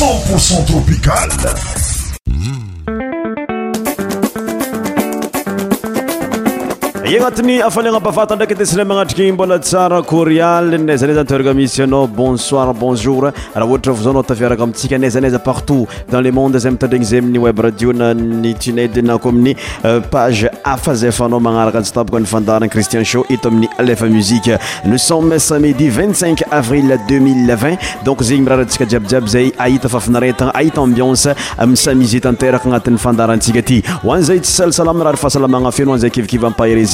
100% tropical. agnatin'ny afaana mpafatandraky sna manatrk y mboasaaoria azaazmisaa oh, bonsoir bonjor ahaohatrarak mtsaazapartout ans lemondea ayiy ebradioayo minypae azaa nrkydara critian amin'y nosomm sami 25 avril 2020 on zey raiabzaya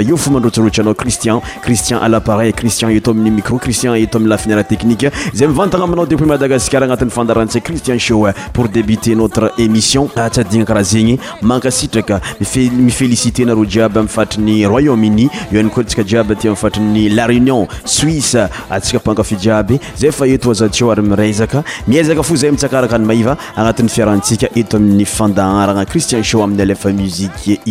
yeofanrototao cristian cristian laparel cristian eto aminny micro crisin etmiyfitenizaaiodei madaasaanat'yndatsiciiporétenotreéissionnkaegnyiaymary royaume-uniiamatry laréioniseaiayeayytetaminy fndaranarii miy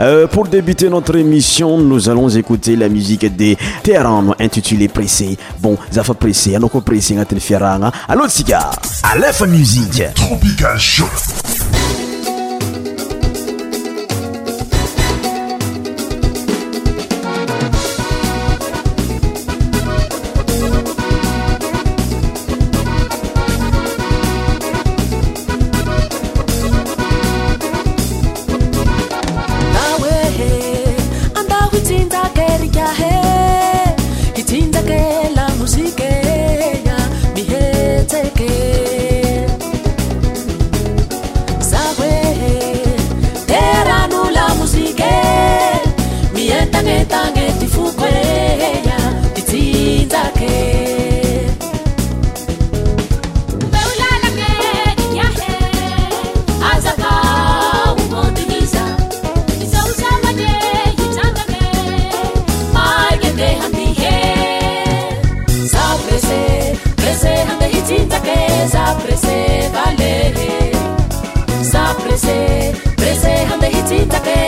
Euh, pour débuter notre émission nous allons écouter la musique des tehrano intitulé pressé bon zafa presse ano ko pressena tele ferana à laude cigar a lef musiqe tropical cho cita que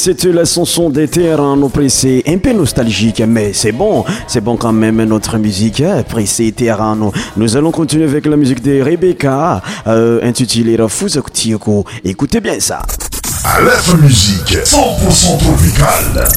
c'était la chanson des terrains oppressés, un peu nostalgique, mais c'est bon, c'est bon quand même notre musique hein, pressée terrain. Nous allons continuer avec la musique de Rebecca, euh, Intitulée intitulée Écoutez bien ça. la Musique, 100% tropicale.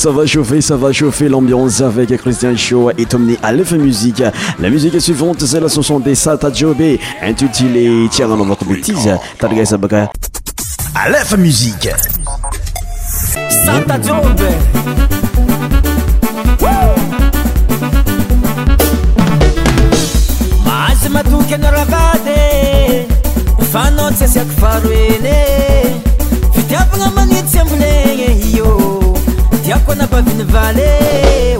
ça va chauffer, ça va chauffer l'ambiance avec Christian Shaw et à Aleph Musique. La musique suivante, c'est la chanson des Sata Jobé, intitulée Tiens dans votre bêtise. Targa Sabaka. Aleph Musique. Sata Jobé. matokana rakady fanao tsy asiako faroeny fitiavagna de ambolegny on n'a pas vu une vallée.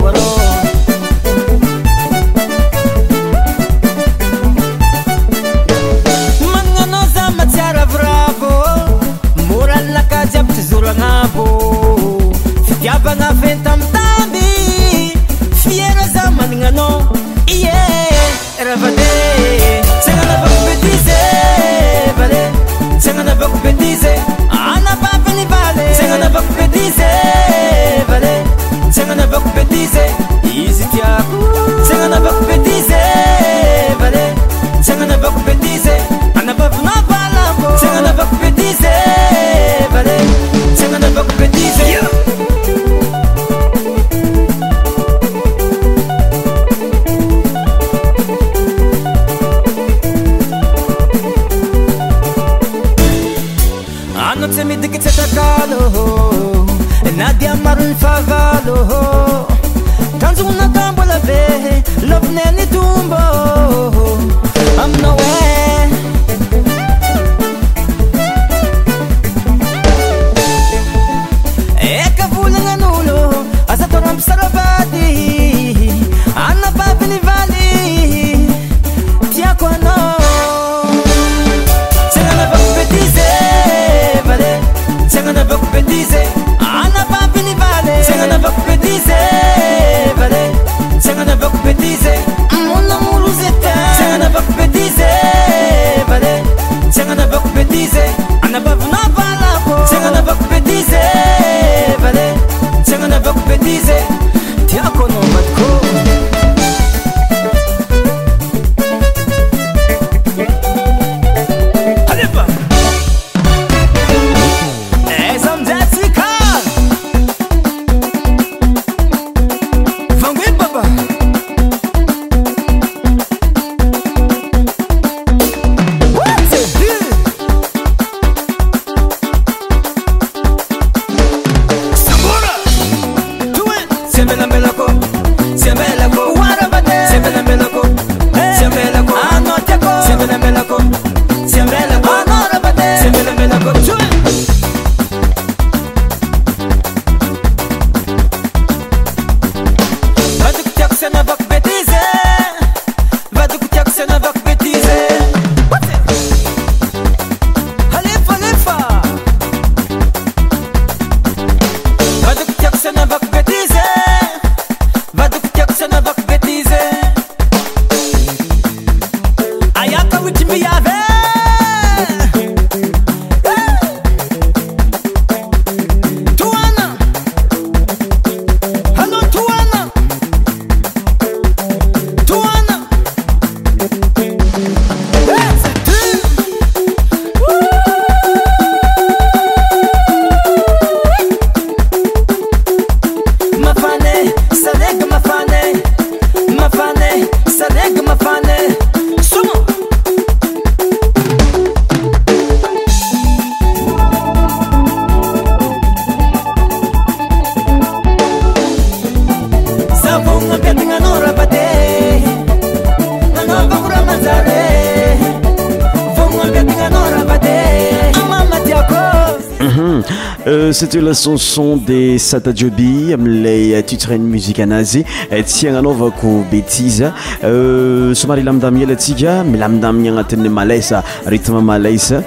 sonson de satajiobi amilay euh, tutsraine muzike anazy euh, tsy agnanaovako betise somary euh, ilamindamina ela atsika milamindamina agnatin'ny malesa ritme malaisa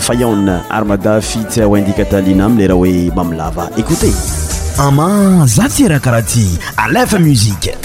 fayane armada fitsy wendi katalina amleraha hoe mamilava ecoute ama za tyraha karaha ty alefa musike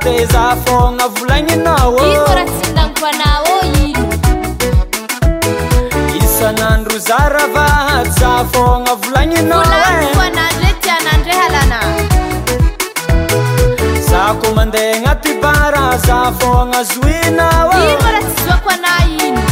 de zah fogna volagninaoino ôraa s ianko ana ô ino isanandro za ravay zah fogna volagninao eh. ekaadretianadre alaa zah ko mandeha agnaty bara zah fogna zoinao eh. ino ôra sy zoako ana ino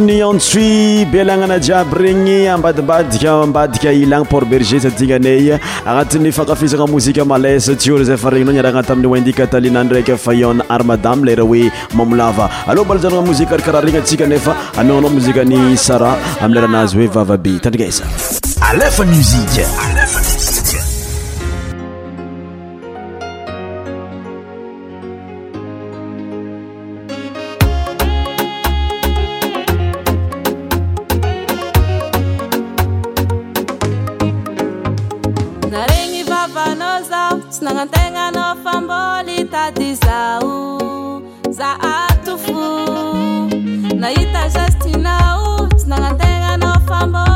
ny antsoi belanana jiaby regny ambadimbadika ambadika ilany port berger satina anay agnatin'ny fankafisana mozika malesa tyorzafa regnnao niaranat amin'ny ndi katalinany raiky fayon armadam lera hoe mamolava alôa mbolazanana mozika karakarah regny atsika nefa anaanao mozikany sara amileranazy hoe vavabe tandriasa aeamzik nagnantegna anao famboly tady zao za ato fo nahita zastinao tsy nagnantegna anao fambôl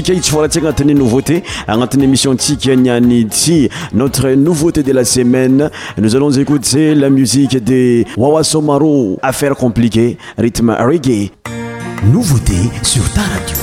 tsika itsyforantsika agnatin'ny nouveauté agnatin'ny émission tsika niany ity notre nouveauté de la semaine nous allons écouter la musique de wawasomaro Somaro affaire compliquée rythme reggae nouveauté sur ta radio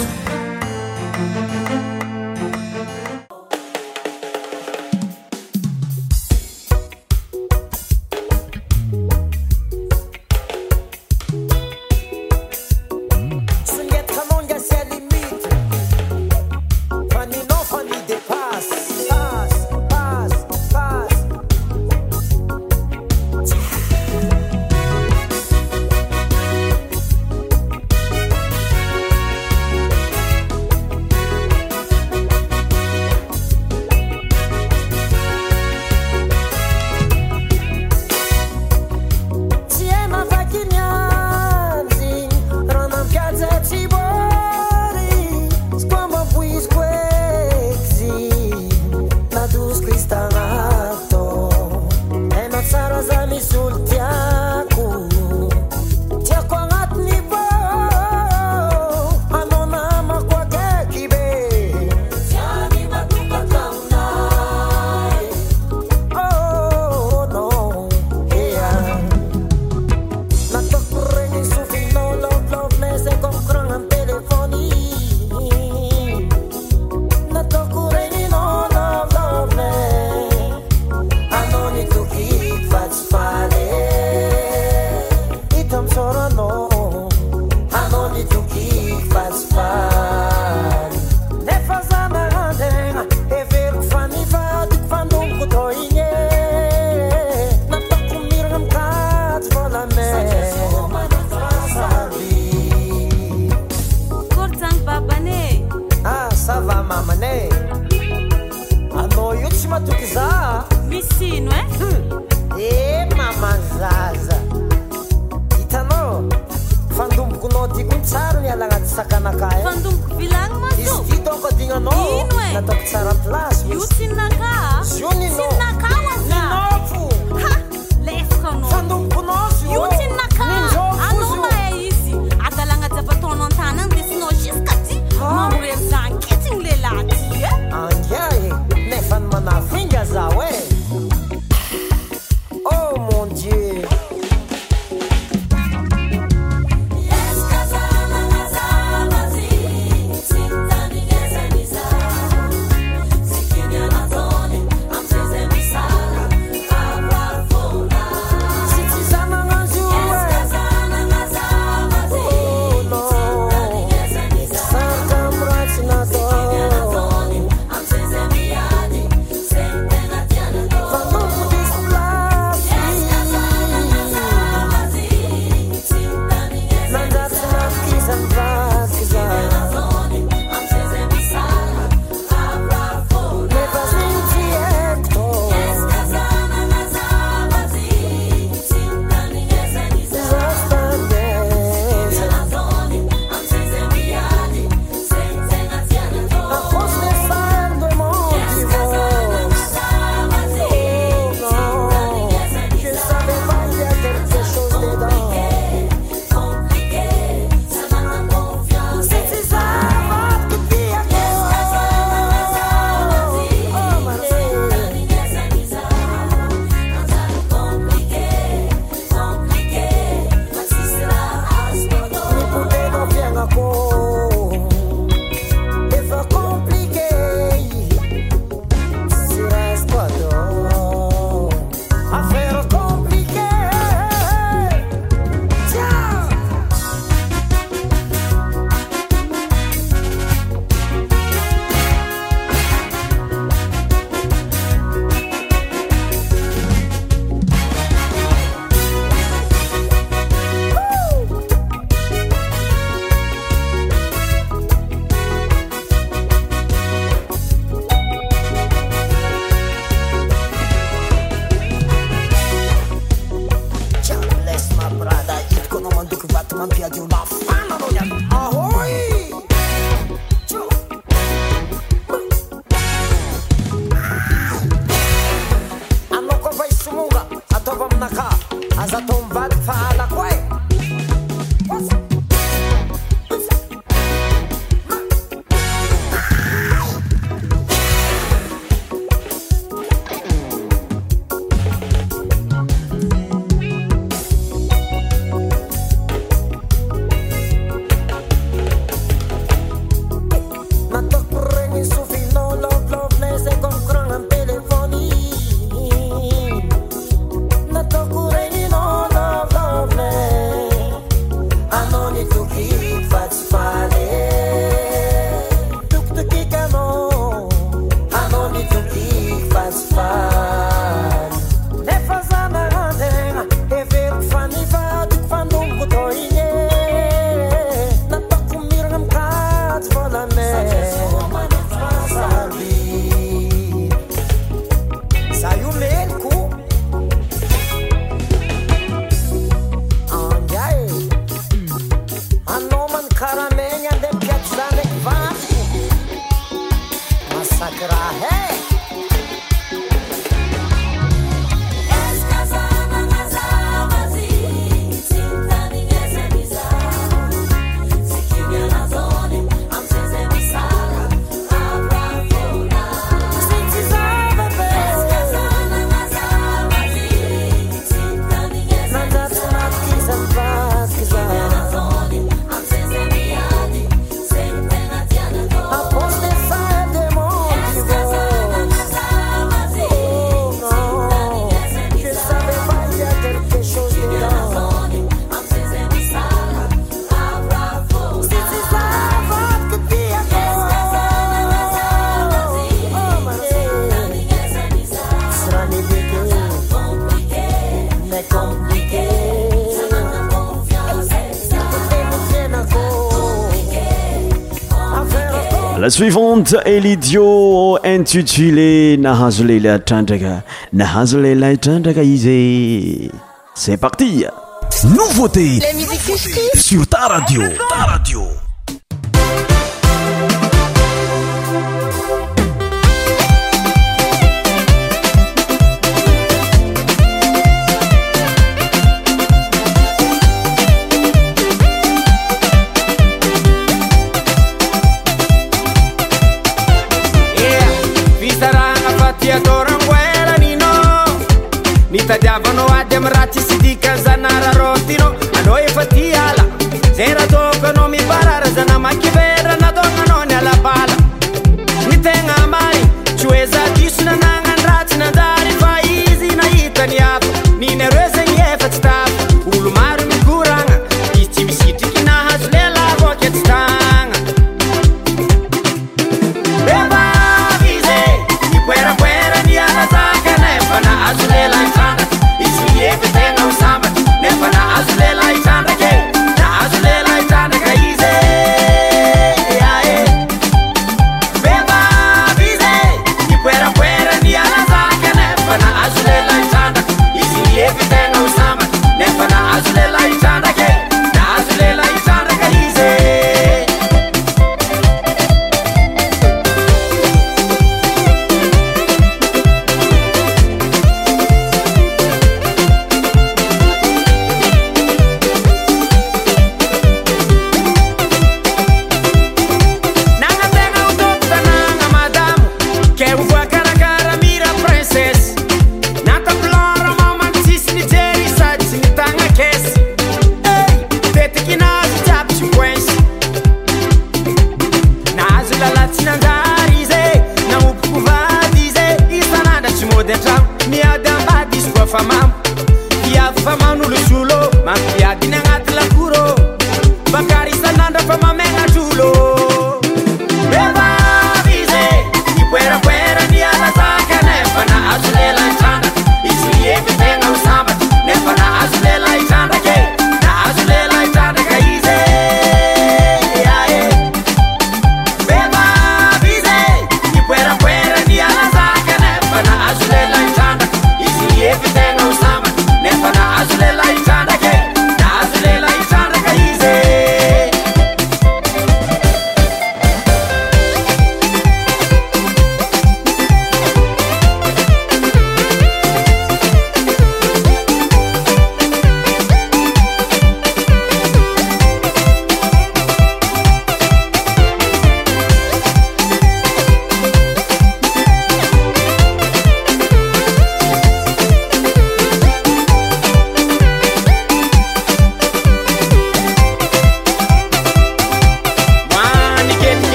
suivante elidio intitulé nahasolelatndea nahazolela tandegaizé c'est parti nouvauté sur ta radio ta radio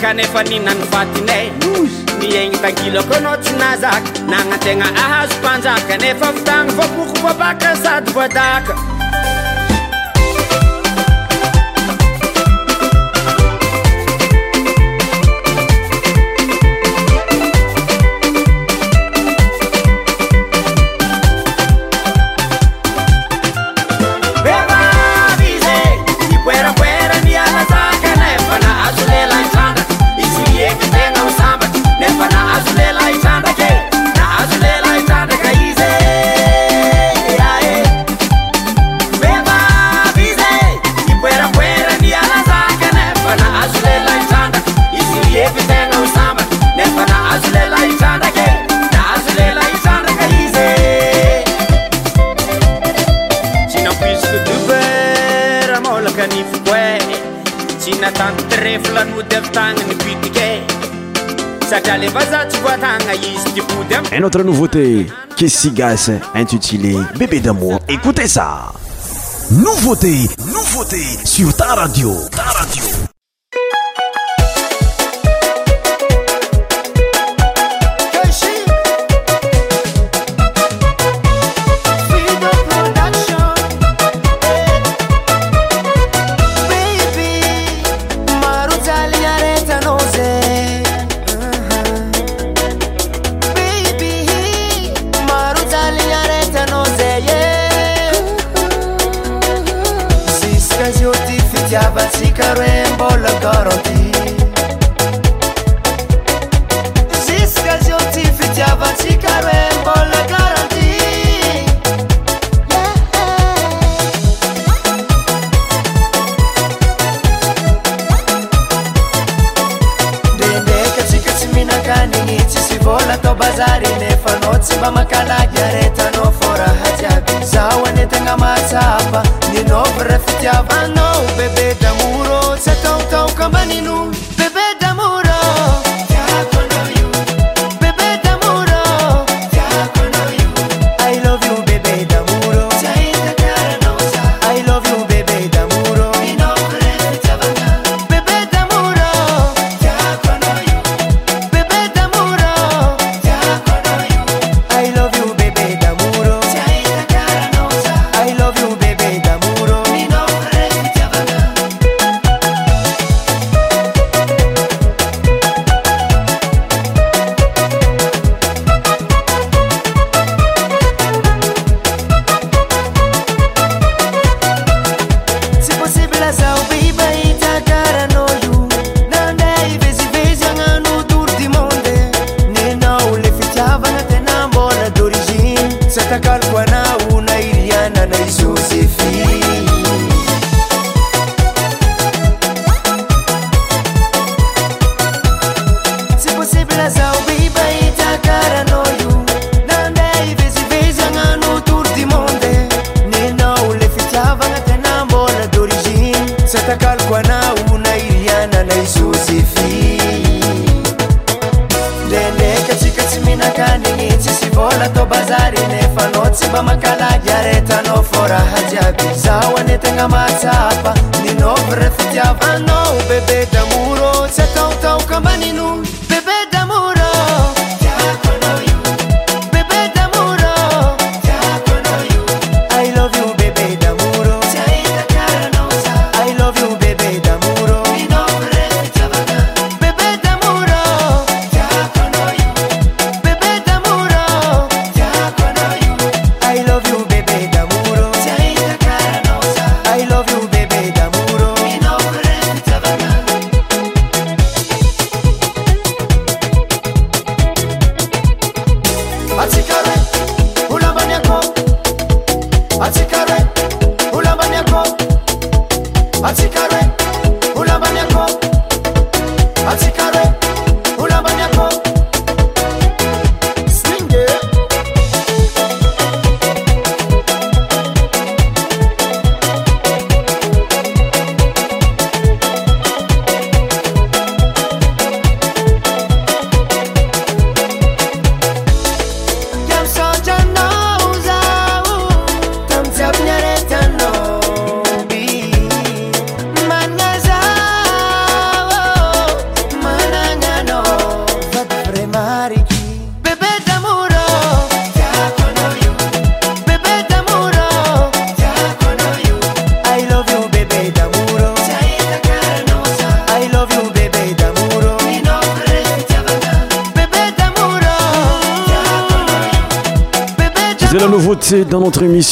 kanefa nihnanyfatinay niegny tagilo ko anao tsy nazaka nagnantegna ahazo panjaka nefa vitagna vakoko vabaka sady vadaka et notre nouveauté, Kessigas, intitulé Bébé d'amour. Écoutez ça. Nouveauté, nouveauté sur Ta radio.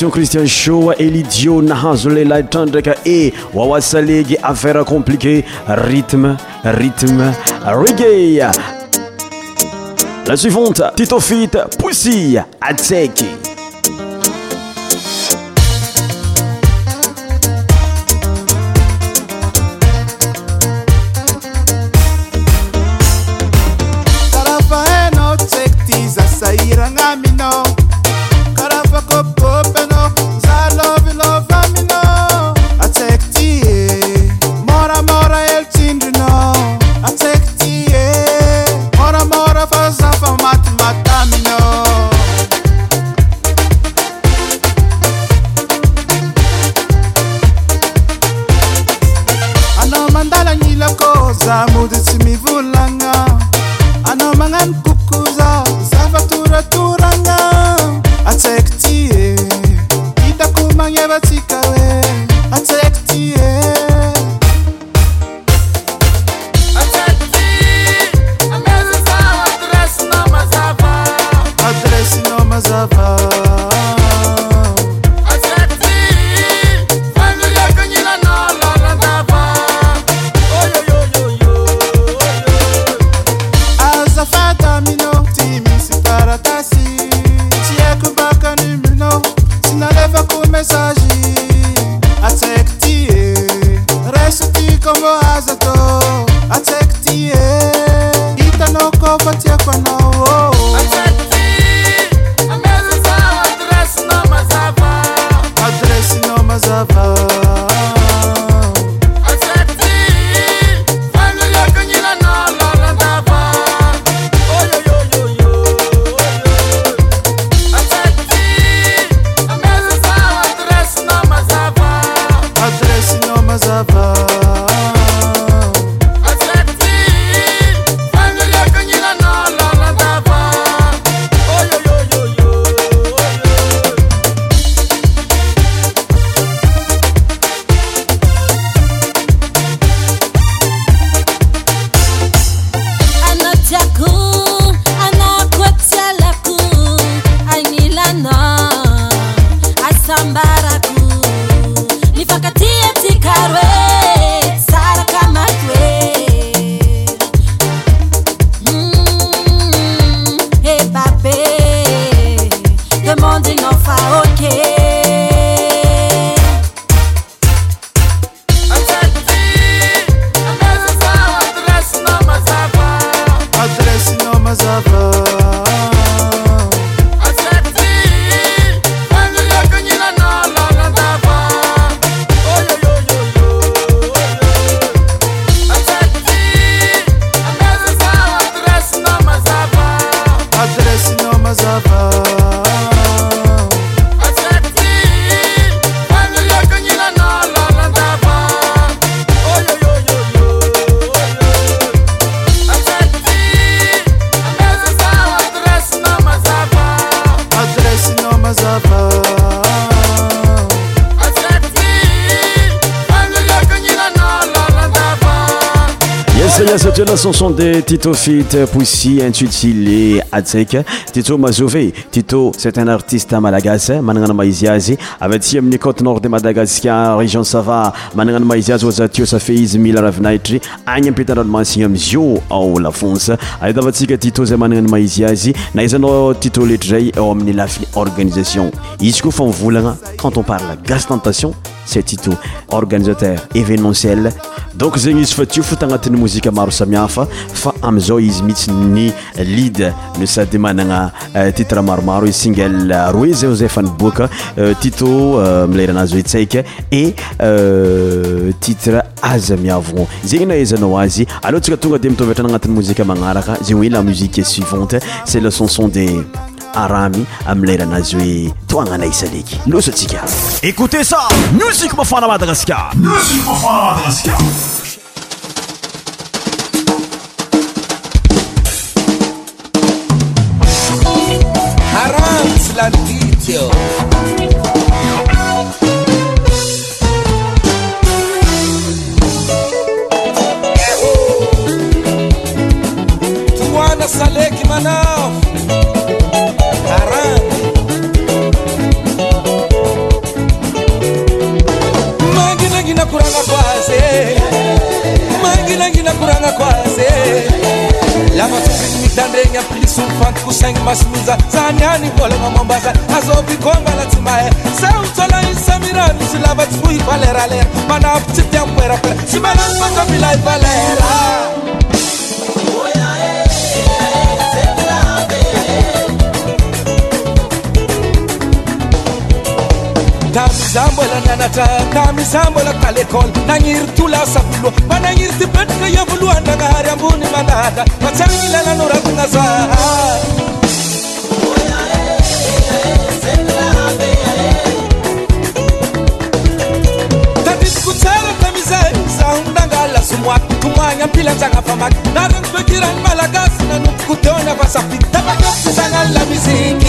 cristian shoa elidio nahazoleltandeka e wawasalege affaire compliqué rytme rytme rige la suivante titofite pussi atak tyto fet posi intsusile asaika tito mazove tit cet n artiste madagas mananao maizy azy avytsy amin'ny cote nord de madagasca région sava mananao maizyazy zasafeizymiravinaitry an apitadra zo olafonc avtska tit zay mananao maizy azy naiznao titô letrzay eamin'y lafiny organisation izykofa mivana and oparlegas tentation stt organisateurévénmentiel donc zegny izy fa tio fota agnatin'ny mozika maro samihafa fa amzao izy mihitsy ny lede nosady manana euh, titre maromaro i e single euh, roiz zay fa niboaka euh, tito milaeranazy etsaika e titre aza miavanao zegny nahaizanao azy alentsika tonga de mitaovitrany agnatin'y mozika magnaraka zegy oe la moziqe suivante c'e lechanson de aramy amilaylanazy hoe toagnana isaleky losatsika ékoute sa musik mafana madagasikarammas andenya plisonan kusany masimiza sanyhani volema mombasa asobikonbana timahe sautolaisamirani silava tifuivaleralera manatitiameraera simanazatobilaivalera miza mbola nanatra ka miza mbola talekol nanirt o lasavloa ma nagnirty betaka ia volohananahary ambony manaka fa tsy anylalanoratanazaha ktko tsaratamizay zanangaa zomoatomoana ampilanjanafama narany bekrany malagasy nanompoko diona fasapitama zanaa mizky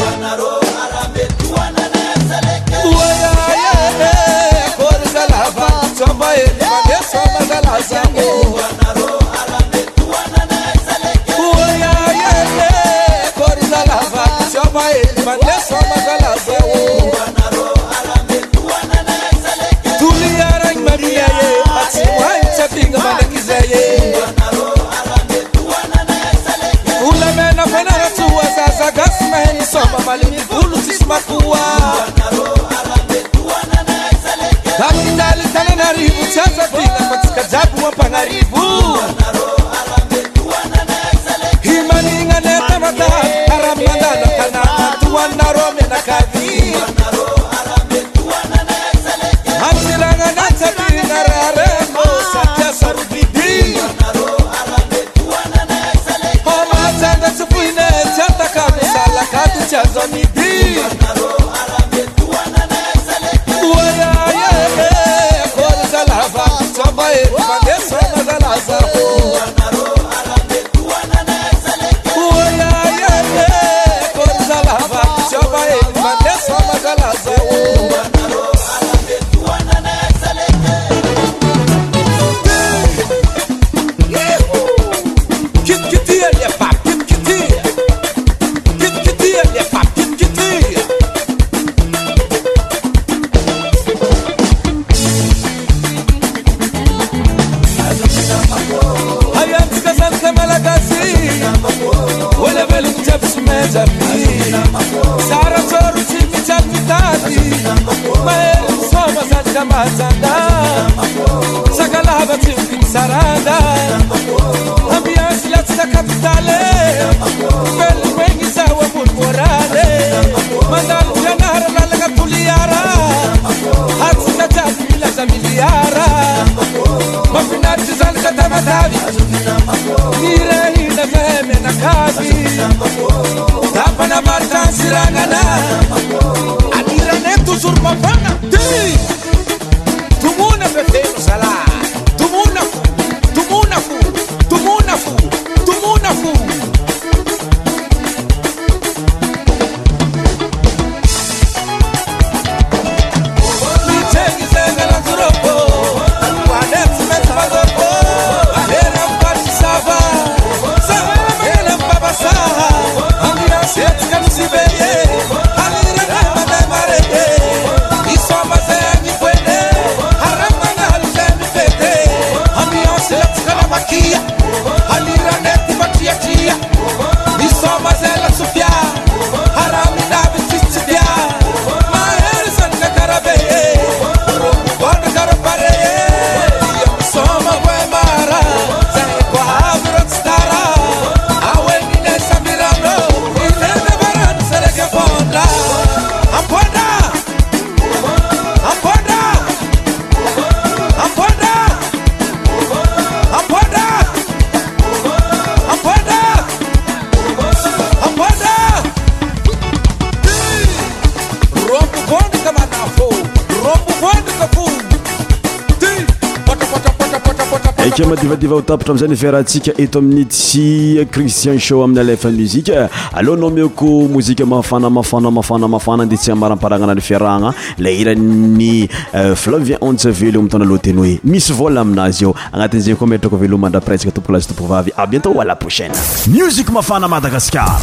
avolamenafoananatsy hoasagafnahanisoma maley volo sisymakoatakidaly tanaarivo tsy aai matsikaabyampanarivo himanignan tamata aramandanatanaatoainaro menakay ke madivadiva tapatra amizay ny fiarahatsika eto aminy tsy cristian sho amin'ny alefa muzika alohanao meoko mozika maafana mafana mafanamafana ndetsia maramparana ana ny fiarahana la irany flauvien onze velo mitona loateny oe misy vola aminazy eo agnatin'zegny koa metrako velomandra presqua topoka lazy topoka vavy a bientô alaposaina muzic mafana madagasar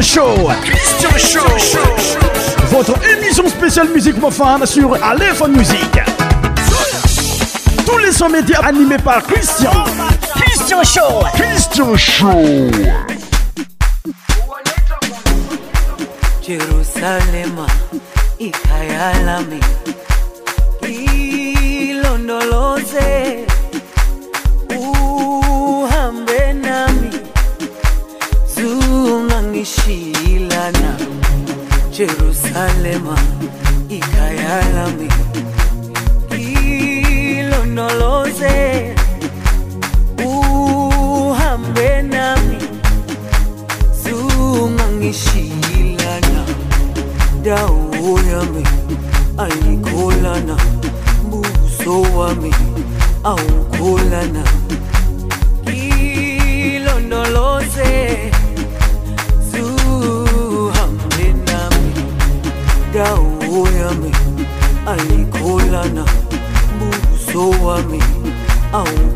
Christian Show. Christian Show. Votre émission spéciale musique profane sur Aléphone Music. Tous les sons médias animés par Christian. Christian Show. Christian Show. Jerusalema ikayalami ilondoloze Salema y Kayalami. Hilo no uhambe nami, sumangishilana, dawo yami, alikolana, buso wami, awukolana. own. Oh.